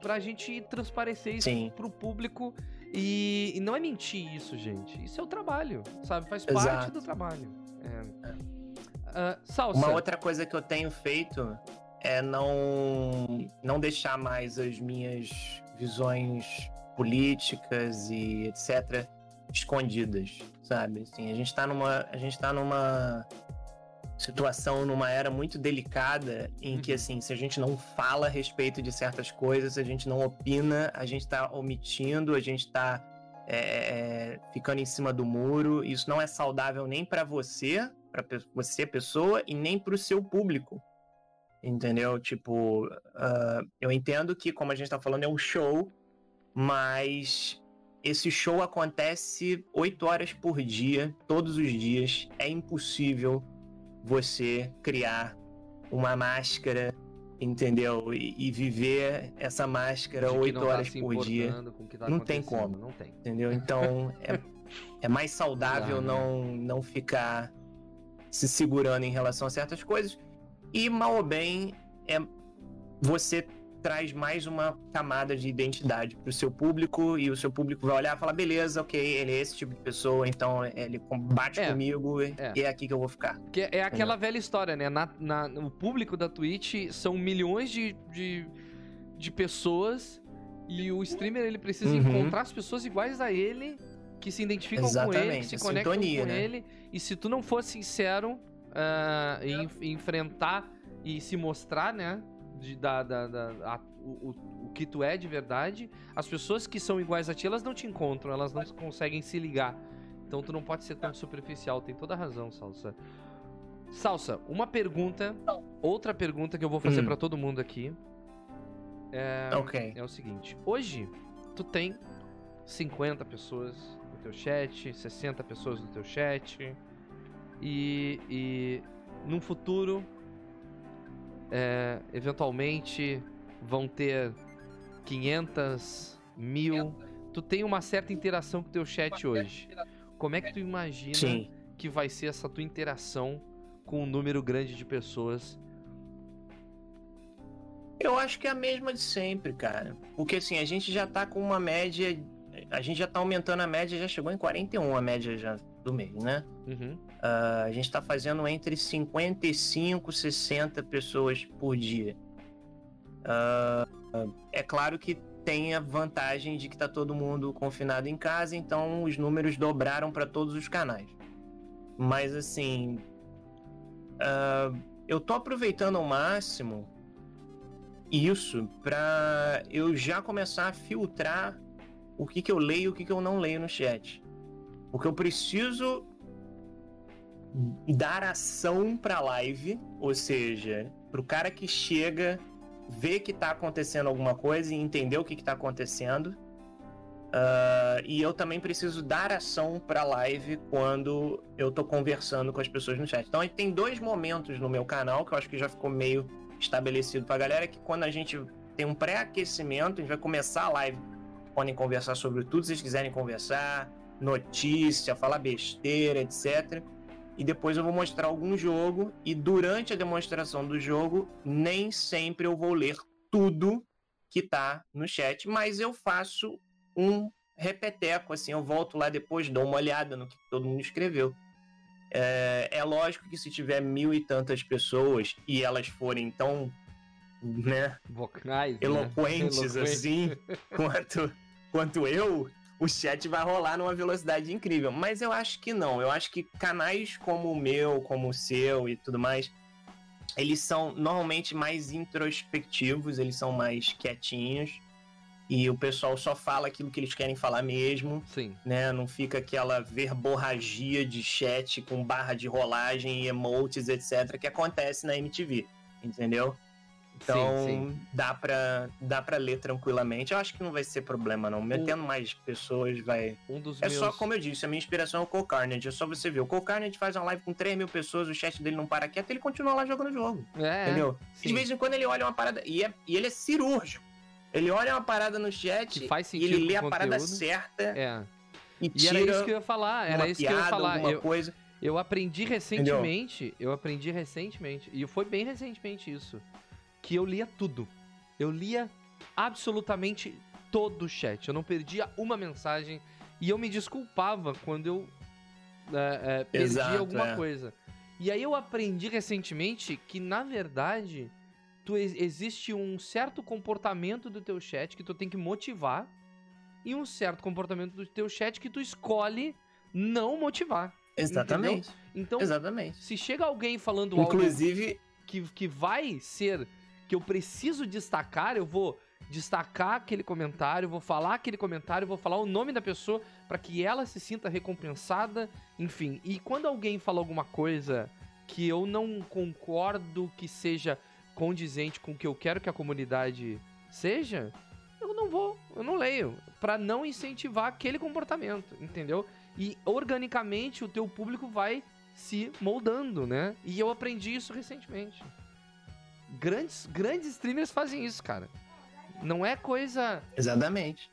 pra gente transparecer isso Sim. pro público. E, e, não é mentir isso, gente. Isso é o trabalho, sabe? Faz Exato. parte do trabalho. É. Uh, Salsa. Uma outra coisa que eu tenho feito é não, não deixar mais as minhas visões políticas e etc escondidas, sabe? Assim, a gente tá numa a gente tá numa situação numa era muito delicada em que uhum. assim, se a gente não fala a respeito de certas coisas, se a gente não opina, a gente tá omitindo, a gente tá é, é ficando em cima do muro. Isso não é saudável nem para você, para você pessoa e nem para o seu público. Entendeu? Tipo, uh, eu entendo que, como a gente tá falando, é um show, mas esse show acontece oito horas por dia, todos os dias. É impossível você criar uma máscara, entendeu? E, e viver essa máscara oito tá horas tá por dia. Tá não tem como. Não tem. Entendeu? Então é, é mais saudável não, né? não ficar se segurando em relação a certas coisas. E mal ou bem é você traz mais uma camada de identidade para o seu público e o seu público vai olhar e falar: beleza, ok, ele é esse tipo de pessoa, então ele bate é, comigo é. e é aqui que eu vou ficar. Que é aquela Entendeu? velha história, né? Na, na, o público da Twitch são milhões de, de, de pessoas e o streamer ele precisa uhum. encontrar as pessoas iguais a ele que se identificam Exatamente, com ele, que se conectam sintonia, com né? ele. E se tu não for sincero uh, em, em enfrentar e se mostrar, né? De, da, da, da a, o, o, que tu é de verdade, as pessoas que são iguais a ti, elas não te encontram, elas não conseguem se ligar. Então tu não pode ser tão superficial, tem toda a razão, Salsa. Salsa, uma pergunta, outra pergunta que eu vou fazer hum. para todo mundo aqui. É, okay. é o seguinte: hoje tu tem 50 pessoas no teu chat, 60 pessoas no teu chat, e, e num futuro é, eventualmente vão ter 500, mil. Tu tem uma certa interação com o teu chat hoje. Como é que tu imagina Sim. que vai ser essa tua interação com um número grande de pessoas? Eu acho que é a mesma de sempre, cara. Porque assim, a gente já tá com uma média. A gente já tá aumentando a média, já chegou em 41 a média já do mês, né? Uhum. Uh, a gente está fazendo entre 55 e 60 pessoas por dia. Uh, é claro que tem a vantagem de que tá todo mundo confinado em casa, então os números dobraram para todos os canais. Mas assim, uh, eu tô aproveitando ao máximo isso para eu já começar a filtrar o que, que eu leio e o que, que eu não leio no chat. Porque eu preciso dar ação para live, ou seja, para o cara que chega ver que está acontecendo alguma coisa e entender o que está acontecendo. Uh, e eu também preciso dar ação para live quando eu tô conversando com as pessoas no chat. Então tem dois momentos no meu canal que eu acho que já ficou meio estabelecido pra galera, que quando a gente tem um pré-aquecimento, a gente vai começar a live, podem conversar sobre tudo se vocês quiserem conversar, notícia, falar besteira, etc. E depois eu vou mostrar algum jogo e durante a demonstração do jogo, nem sempre eu vou ler tudo que tá no chat, mas eu faço um repeteco, assim, eu volto lá depois, dou uma olhada no que todo mundo escreveu. É, é lógico que se tiver mil e tantas pessoas e elas forem tão, né, Vocais, né? eloquentes né? assim, quanto, quanto eu, o chat vai rolar numa velocidade incrível. Mas eu acho que não. Eu acho que canais como o meu, como o seu e tudo mais, eles são normalmente mais introspectivos, eles são mais quietinhos. E o pessoal só fala aquilo que eles querem falar mesmo. Sim. Né? Não fica aquela verborragia de chat com barra de rolagem e emotes, etc., que acontece na MTV. Entendeu? Então sim, sim. dá para dá para ler tranquilamente. Eu acho que não vai ser problema não. Metendo um, mais pessoas vai. Um dos é meus... só como eu disse, a minha inspiração é o Cole Carnage. É só você ver. O Cole Carnage faz uma live com 3 mil pessoas, o chat dele não para quieto, ele continua lá jogando o jogo. É, entendeu? De vez em quando ele olha uma parada e, é, e ele é cirúrgico. Ele olha uma parada no chat que faz e ele lê a parada certa. É. E, e era isso que eu ia falar. Era isso piada, que eu ia falar. Eu, coisa. eu aprendi recentemente. Entendeu? Eu aprendi recentemente. E foi bem recentemente isso que eu lia tudo. Eu lia absolutamente todo o chat. Eu não perdia uma mensagem e eu me desculpava quando eu é, é, perdi Exato, alguma é. coisa. E aí eu aprendi recentemente que, na verdade, tu, existe um certo comportamento do teu chat que tu tem que motivar e um certo comportamento do teu chat que tu escolhe não motivar. Exatamente. Entendeu? Então, Exatamente. se chega alguém falando Inclusive... algo que, que vai ser que eu preciso destacar, eu vou destacar aquele comentário, vou falar aquele comentário, vou falar o nome da pessoa para que ela se sinta recompensada, enfim. E quando alguém fala alguma coisa que eu não concordo que seja condizente com o que eu quero que a comunidade seja, eu não vou, eu não leio, para não incentivar aquele comportamento, entendeu? E organicamente o teu público vai se moldando, né? E eu aprendi isso recentemente. Grandes, grandes streamers fazem isso, cara. Não é coisa. Exatamente.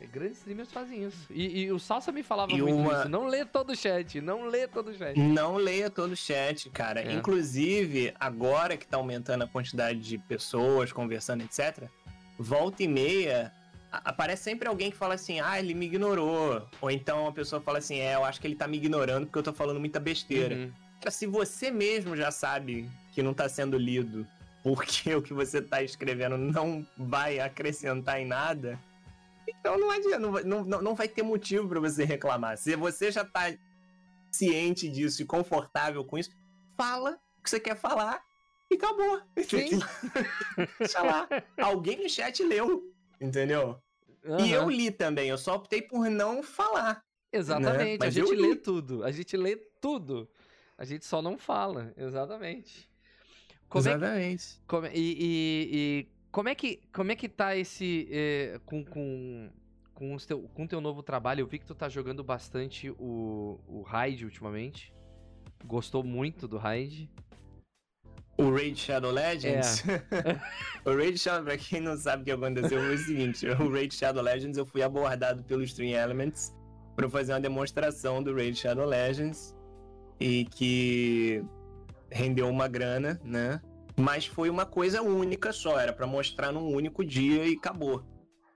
É, grandes streamers fazem isso. E, e o Salsa me falava e muito uma... isso. Não lê todo o chat. Não lê todo o chat. Não leia todo o chat, cara. É. Inclusive, agora que tá aumentando a quantidade de pessoas conversando, etc., volta e meia. Aparece sempre alguém que fala assim, ah, ele me ignorou. Ou então a pessoa fala assim, é, eu acho que ele tá me ignorando porque eu tô falando muita besteira. Uhum. Cara, se você mesmo já sabe que não está sendo lido porque o que você está escrevendo não vai acrescentar em nada, então não adianta, não, não, não vai ter motivo para você reclamar. Se você já está ciente disso e confortável com isso, fala o que você quer falar e acabou. Sim. Deixa lá. Alguém no chat leu, entendeu? Uhum. E eu li também, eu só optei por não falar. Exatamente, né? a gente lê tudo, a gente lê tudo. A gente só não fala, exatamente. Como Exatamente. É que, como, e, e, e, como, é que, como é que tá esse. É, com, com, com, o teu, com teu novo trabalho? Eu vi que tu tá jogando bastante o, o Raid ultimamente. Gostou muito do Raid. O Raid Shadow Legends? É. o Raid Shadow, pra quem não sabe o que aconteceu, foi o seguinte: o Raid Shadow Legends eu fui abordado pelo Stream Elements para fazer uma demonstração do Raid Shadow Legends e que rendeu uma grana, né? Mas foi uma coisa única só, era para mostrar num único dia e acabou.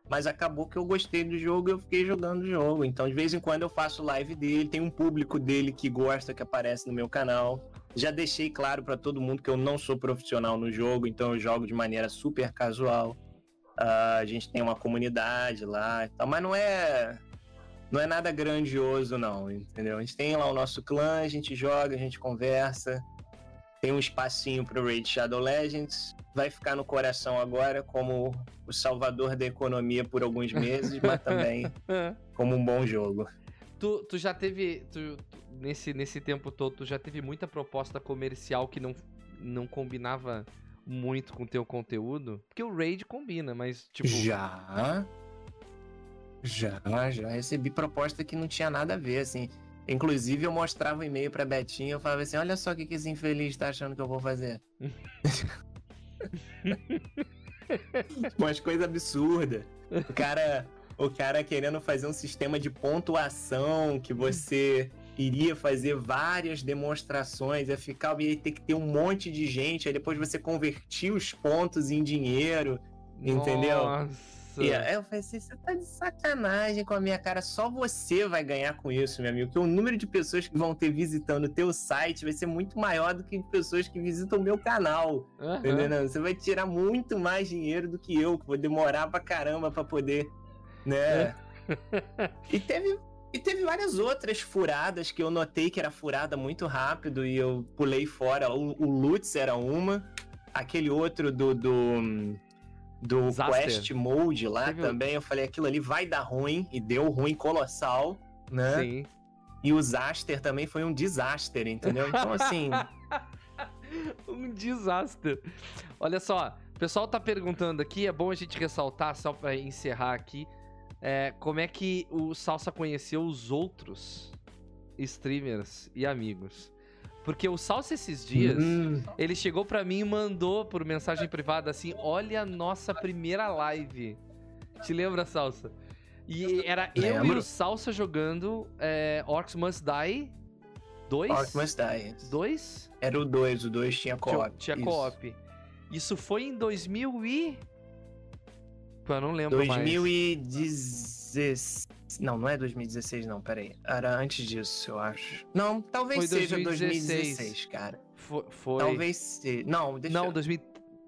Mas acabou que eu gostei do jogo e eu fiquei jogando o jogo. Então, de vez em quando eu faço live dele, tem um público dele que gosta que aparece no meu canal. Já deixei claro para todo mundo que eu não sou profissional no jogo, então eu jogo de maneira super casual. Uh, a gente tem uma comunidade lá e tal, mas não é não é nada grandioso não, entendeu? A gente tem lá o nosso clã, a gente joga, a gente conversa, tem um espacinho pro Raid Shadow Legends, vai ficar no coração agora como o salvador da economia por alguns meses, mas também como um bom jogo. Tu, tu já teve, tu, nesse, nesse tempo todo, tu já teve muita proposta comercial que não, não combinava muito com teu conteúdo? Porque o Raid combina, mas tipo. Já. Já, já recebi proposta que não tinha nada a ver, assim. Inclusive, eu mostrava o um e-mail pra Betinho e eu falava assim: olha só o que, que esse infeliz tá achando que eu vou fazer. Umas coisas absurdas. O cara, o cara querendo fazer um sistema de pontuação que você iria fazer várias demonstrações, ia ficar, ia ter que ter um monte de gente, aí depois você convertir os pontos em dinheiro, Nossa. entendeu? E aí eu falei assim, você tá de sacanagem com a minha cara, só você vai ganhar com isso, meu amigo, porque o número de pessoas que vão ter visitando o teu site vai ser muito maior do que de pessoas que visitam o meu canal, uhum. entendeu? Você vai tirar muito mais dinheiro do que eu, que vou demorar pra caramba pra poder, né? É. e teve e teve várias outras furadas que eu notei que era furada muito rápido e eu pulei fora. O, o Lutz era uma. Aquele outro do. do, do Quest Mode lá teve... também. Eu falei, aquilo ali vai dar ruim. E deu ruim colossal, né? Sim. E o Zaster também foi um desastre, entendeu? Então, assim. um desastre. Olha só, o pessoal tá perguntando aqui, é bom a gente ressaltar, só para encerrar aqui é, como é que o Salsa conheceu os outros streamers e amigos. Porque o Salsa esses dias, hum. ele chegou para mim e mandou por mensagem privada assim: "Olha a nossa primeira live". Te lembra, Salsa? E era Lembro. eu e o Salsa jogando é, Orcs Must Die 2? Orcs Must Die. 2? Era o 2, o 2 tinha co-op. Tinha, tinha co-op. Isso foi em 2000 e eu não lembro 2016. Mais. Não, não é 2016, não, peraí. Era antes disso, eu acho. Não, talvez foi seja 2016, 2016 cara. Foi. foi... Talvez seja. Não, deixa Não, 2000.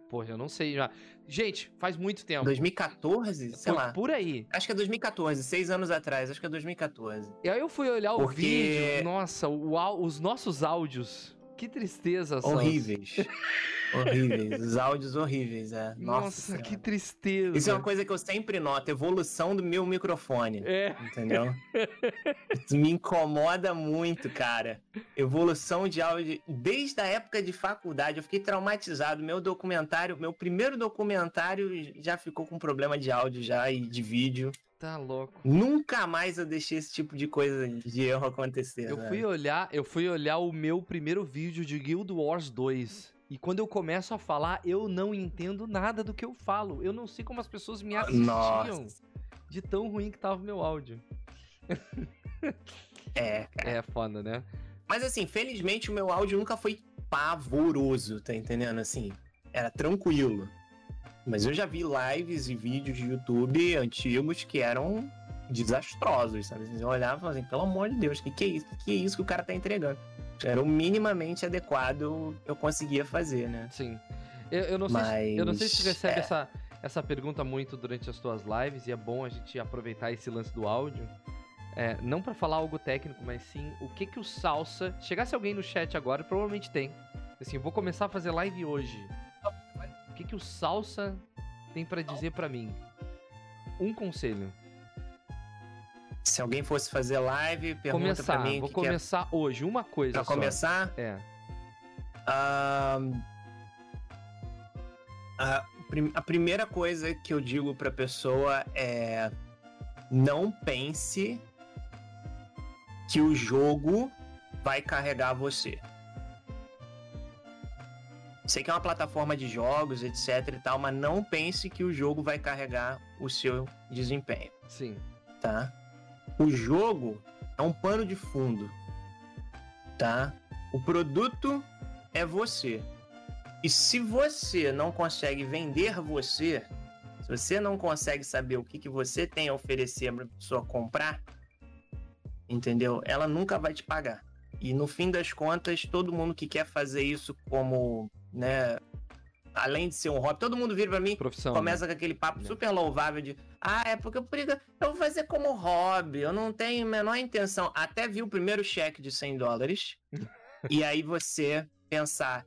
Porra, eu não sei já. Gente, faz muito tempo. 2014? Sei foi lá. Por aí. Acho que é 2014, seis anos atrás. Acho que é 2014. E aí eu fui olhar Porque... o vídeo. Nossa, o, os nossos áudios. Que tristeza, Horríveis. Horríveis, os áudios horríveis, é. Nossa, Nossa que tristeza. Isso é uma coisa que eu sempre noto, evolução do meu microfone. É. Entendeu? Isso me incomoda muito, cara. Evolução de áudio. Desde a época de faculdade, eu fiquei traumatizado. Meu documentário, meu primeiro documentário já ficou com problema de áudio já e de vídeo. Tá louco. Nunca mais eu deixei esse tipo de coisa de erro acontecer. Eu fui olhar, eu fui olhar o meu primeiro vídeo de Guild Wars 2. E quando eu começo a falar, eu não entendo nada do que eu falo. Eu não sei como as pessoas me assistiam. Nossa. De tão ruim que tava o meu áudio. É, cara. É foda, né? Mas assim, felizmente o meu áudio nunca foi pavoroso, tá entendendo? Assim, era tranquilo. Mas eu já vi lives e vídeos de YouTube antigos que eram desastrosos, sabe? Você olhava assim, pelo amor de Deus, que que é isso? Que, que é isso que o cara tá entregando? Era o minimamente adequado eu conseguia fazer, né? Sim. Eu, eu não, Mas... sei, eu não sei se você recebe é. essa, essa pergunta muito durante as tuas lives, e é bom a gente aproveitar esse lance do áudio. É, não para falar algo técnico, mas sim o que que o Salsa. Chegasse alguém no chat agora, provavelmente tem. Assim, vou começar a fazer live hoje. O que que o Salsa tem para dizer para mim? Um conselho. Se alguém fosse fazer live, pergunta começar, pra mim. Vou que começar que é... hoje, uma coisa. Pra só. começar? É. Uh, a, a primeira coisa que eu digo pra pessoa é: não pense que o jogo vai carregar você. Sei que é uma plataforma de jogos, etc e tal, mas não pense que o jogo vai carregar o seu desempenho. Sim. Tá? O jogo é um pano de fundo. Tá? O produto é você. E se você não consegue vender você, se você não consegue saber o que, que você tem a oferecer para a pessoa comprar, entendeu? Ela nunca vai te pagar. E no fim das contas, todo mundo que quer fazer isso como né, além de ser um hobby, todo mundo vira pra mim, Profissão, começa né? com aquele papo super louvável de ah, é porque eu, eu vou fazer como hobby, eu não tenho a menor intenção. Até vi o primeiro cheque de 100 dólares, e aí você pensar,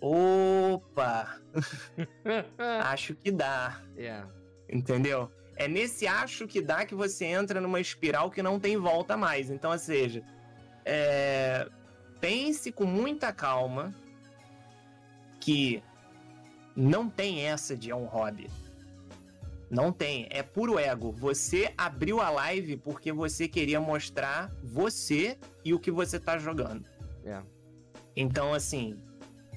opa, acho que dá, É. entendeu? É nesse acho que dá que você entra numa espiral que não tem volta mais. Então, ou seja, é, pense com muita calma que não tem essa de é um hobby. Não tem, é puro ego. Você abriu a live porque você queria mostrar você e o que você tá jogando. É. Então, assim,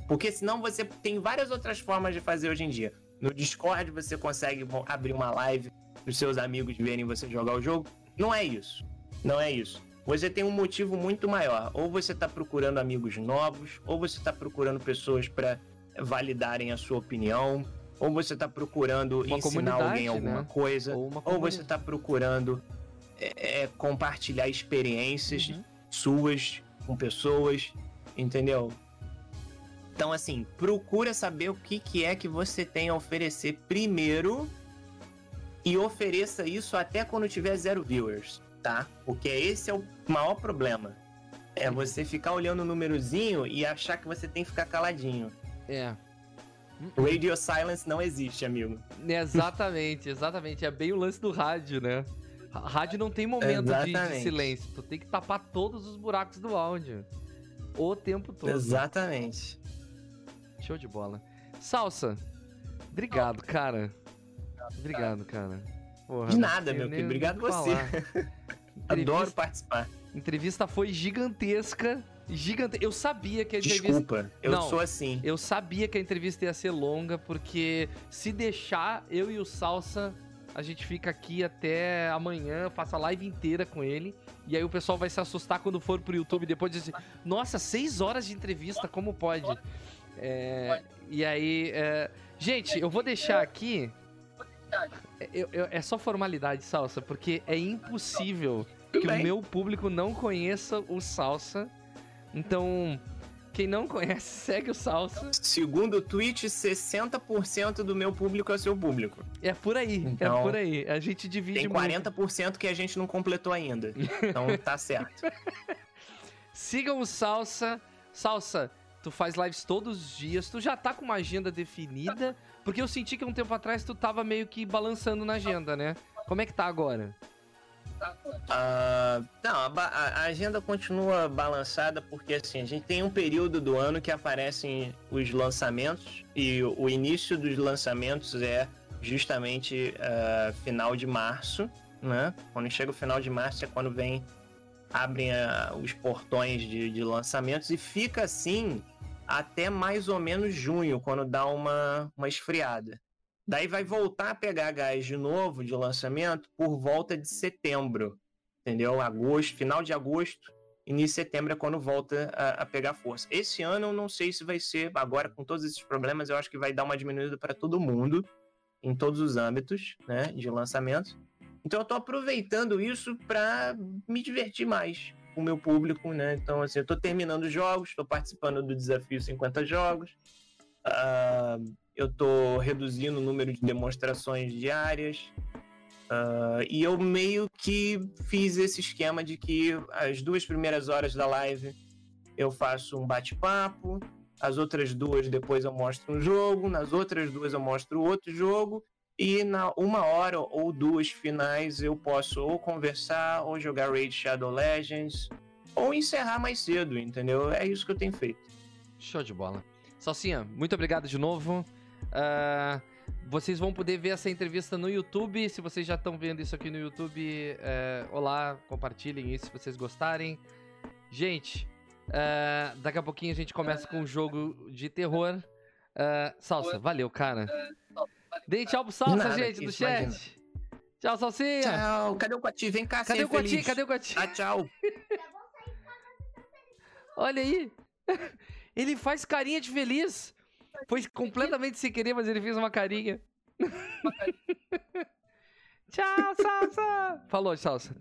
porque senão você tem várias outras formas de fazer hoje em dia. No Discord você consegue abrir uma live os seus amigos verem você jogar o jogo. Não é isso. Não é isso. Você tem um motivo muito maior. Ou você está procurando amigos novos, ou você está procurando pessoas para validarem a sua opinião, ou você está procurando Uma ensinar alguém comunidade, alguma né? coisa, Ou ou você está procurando é, é, compartilhar experiências Uhum. suas com pessoas, entendeu? Então, assim, procura saber o que, que é que você tem a oferecer primeiro e ofereça isso até quando tiver zero viewers, tá? Porque esse é o maior problema. É você ficar olhando o númerozinho e achar que você tem que ficar caladinho. É. Radio silence não existe, amigo. Exatamente, exatamente. É bem o lance do rádio, né? Rádio não tem momento de- de, silêncio. Tu tem que tapar todos os buracos do áudio. O tempo todo. Exatamente. Show de bola. Salsa, obrigado, cara. Obrigado, cara. Porra, De nada, meu querido. Obrigado você. Adoro participar. entrevista foi gigantesca. Gigante... Eu sabia que a entrevista. Desculpa, eu Não. sou assim. Eu sabia que a entrevista ia ser longa, porque se deixar, eu e o Salsa, a gente fica aqui até amanhã, faço a live inteira com ele. E aí o pessoal vai se assustar quando for pro YouTube depois de dizer, nossa, seis horas de entrevista, como pode? É, e aí, é, gente, eu vou deixar aqui. eu- eu- é só formalidade, Salsa, porque é impossível que o meu público não conheça o Salsa. Então, quem não conhece, segue o Salsa. Segundo o Twitch, 60% do meu público é seu público. É por aí, Então, é por aí. A gente divide Tem muito. 40% que a gente não completou ainda. Então tá certo. Sigam o Salsa. Salsa, tu faz lives todos os dias, tu já tá com uma agenda definida, porque eu senti que um tempo atrás tu tava meio que balançando na agenda, né? Como é que tá agora? Ah, não, a, a- agenda continua balançada porque assim, a gente tem um período do ano que aparecem os lançamentos e o, o início dos lançamentos é justamente ah, final de março, né? Quando chega o final de março é quando vem abrem ah, os portões de, de lançamentos e fica assim até mais ou menos junho, quando dá uma, uma esfriada. Daí vai voltar a pegar gás de novo de lançamento por volta de setembro, entendeu? Agosto, final de agosto, início de setembro é quando volta a, a pegar força. Esse ano eu não sei se vai ser, agora com todos esses problemas, eu acho que vai dar uma diminuída para todo mundo, em todos os âmbitos, né, de lançamento. Então eu tô aproveitando isso para me divertir mais com o meu público, né? Então, assim, eu tô terminando os jogos, tô participando do desafio 50 jogos. Ah, eu tô reduzindo o número de demonstrações diárias. Ah, e eu meio que fiz esse esquema de que as duas primeiras horas da live eu faço um bate-papo, as outras duas depois eu mostro um jogo, nas outras duas eu mostro outro jogo, e na uma hora ou duas finais eu posso ou conversar, ou jogar Raid Shadow Legends, ou encerrar mais cedo, entendeu? É isso que eu tenho feito. Show de bola. Salsinha, muito obrigado de novo. Ah, vocês vão poder ver essa entrevista no YouTube. Se vocês já estão vendo isso aqui no YouTube, é, olá, compartilhem isso se vocês gostarem. Gente, ah, daqui a pouquinho a gente começa com um jogo de terror. Ah, Salsa, valeu, cara. Dei tchau pro Salsa, nada, gente, do chat. imagina. Tchau, Salsinha. Tchau, cadê o Coati? Vem cá, Cadê o feliz. Cadê o Cotinho? Ah, tchau. Olha aí. Ele faz carinha de feliz. Foi completamente sem querer, mas ele fez uma carinha. Tchau, Salsa. Falou, Salsa.